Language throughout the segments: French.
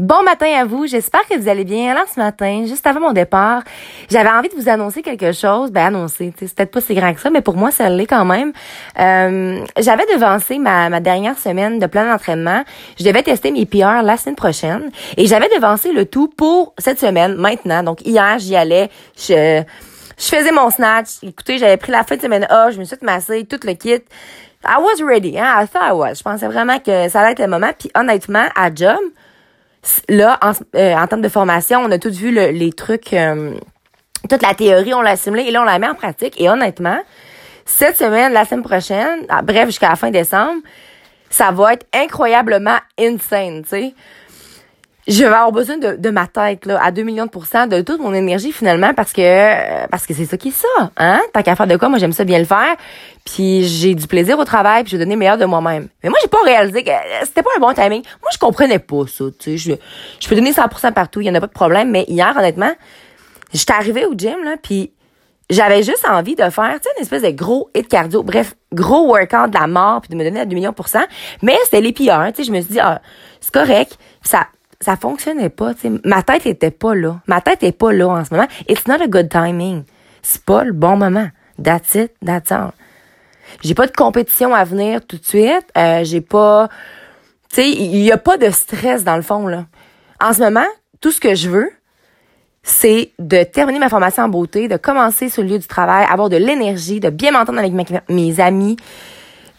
Bon matin à vous, j'espère que vous allez bien. Alors ce matin, juste avant mon départ, j'avais envie de vous annoncer quelque chose. Ben annoncer, c'est peut-être pas si grand que ça, mais pour moi, ça l'est quand même. Euh, j'avais devancé ma, ma dernière semaine de plein d'entraînement. Je devais tester mes PR la semaine prochaine. Et j'avais devancé le tout pour cette semaine, maintenant. Donc hier, j'y allais. Je, je faisais mon snatch. Écoutez, j'avais pris la fin de semaine A, je me suis massé, tout le kit. I was ready, hein? I thought I was. Je pensais vraiment que ça allait être le moment. Puis honnêtement, à job, là, en, euh, en termes de formation, on a tous vu les trucs, euh, toute la théorie, on l'a assimilée et là, on la met en pratique. Et honnêtement, cette semaine, la semaine prochaine, ah, bref, jusqu'à la fin décembre, ça va être incroyablement insane, tu sais je vais avoir besoin de, de ma tête là à 2 millions de pourcents de toute mon énergie finalement parce que euh, parce que c'est ça qui est ça hein? Tant qu'à faire de quoi moi j'aime ça bien le faire puis j'ai du plaisir au travail puis je vais donner le meilleur de moi-même mais moi j'ai pas réalisé que euh, c'était pas un bon timing moi je comprenais pas ça tu sais je je peux donner 100% partout il y en a pas de problème mais hier honnêtement j'étais arrivée au gym là puis j'avais juste envie de faire, tu sais, une espèce de gros hit cardio, bref, gros workout de la mort, puis de me donner à 2 millions pour cent. Mais c'était les pires, tu sais, je me suis dit, ah, c'est correct. ça, ça fonctionnait pas. sais Ma tête était pas là. Ma tête est pas là en ce moment. It's not a good timing. C'est pas le bon moment. That's it, that's all. J'ai pas de compétition à venir tout de suite. Euh, j'ai pas... Tu sais, il y a pas de stress dans le fond, là. En ce moment, tout ce que je veux, c'est de terminer ma formation en beauté, de commencer sur le lieu du travail, avoir de l'énergie, de bien m'entendre avec mes amis,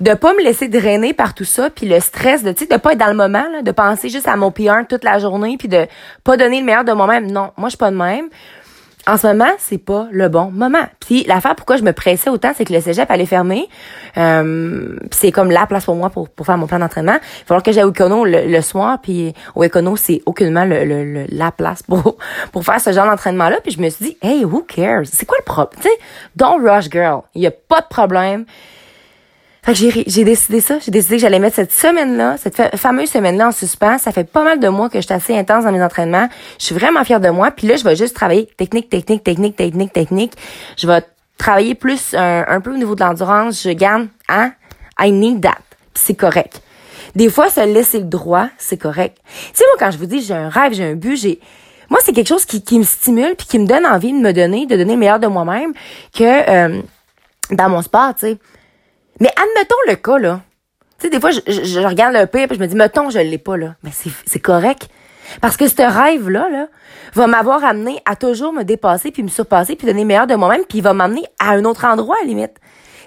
de pas me laisser drainer par tout ça puis le stress de tu de pas être dans le moment là, de penser juste à mon PR toute la journée puis de pas donner le meilleur de moi-même. Non moi je suis pas de même. En ce moment c'est pas le bon moment. Puis l'affaire pourquoi je me pressais autant c'est que le cégep allait fermer. Euh, c'est comme la place pour moi pour, pour faire mon plan d'entraînement. Il va falloir que j'aille au Econo le, soir puis au Econo c'est aucunement le, le, la place pour pour faire ce genre d'entraînement là puis je me suis dit hey who cares? C'est quoi le problème tu sais don't rush girl. Il y a pas de problème fait que j'ai, j'ai décidé ça. J'ai décidé que j'allais mettre cette semaine-là, cette fameuse semaine-là en suspens. Ça fait pas mal de mois que je suis assez intense dans mes entraînements. Je suis vraiment fière de moi. Puis là, je vais juste travailler technique, technique, technique, technique, technique. Je vais travailler plus un, peu au niveau de l'endurance. Je gagne, hein? I need that. c'est correct. Des fois, se laisser le droit, c'est correct. Tu sais, moi, quand je vous dis j'ai un rêve, j'ai un but, j'ai... Moi, c'est quelque chose qui, qui me stimule puis qui me donne envie de me donner, de donner le meilleur de moi-même que euh, dans mon sport, tu sais. Mais admettons le cas, là. Tu sais, des fois, je, je, regarde le pire puis je me dis, mettons, je l'ai pas, là. Mais c'est correct. Parce que ce rêve-là, là, va m'avoir amené à toujours me dépasser puis me surpasser puis donner le meilleur de moi-même puis il va m'amener à un autre endroit, à limite.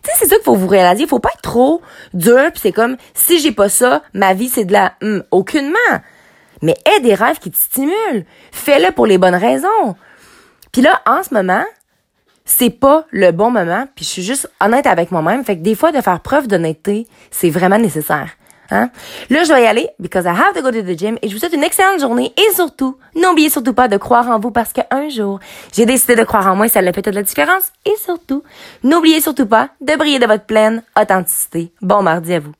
Tu sais, c'est ça qu'il faut vous réaliser. Il faut pas être trop dur puis c'est comme, si j'ai pas ça, ma vie, c'est de la, hum, aucunement. Mais aie des rêves qui te stimulent. Fais-le pour les bonnes raisons. Puis là, en ce moment, c'est pas le bon moment, puis je suis juste honnête avec moi-même. Fait que des fois, de faire preuve d'honnêteté, c'est vraiment nécessaire. Hein? Là, je dois y aller because I have to go to the gym et je vous souhaite une excellente journée et surtout, n'oubliez surtout pas de croire en vous parce qu'un jour, j'ai décidé de croire en moi et ça a fait toute la différence et surtout, n'oubliez surtout pas de briller de votre pleine authenticité. Bon mardi à vous.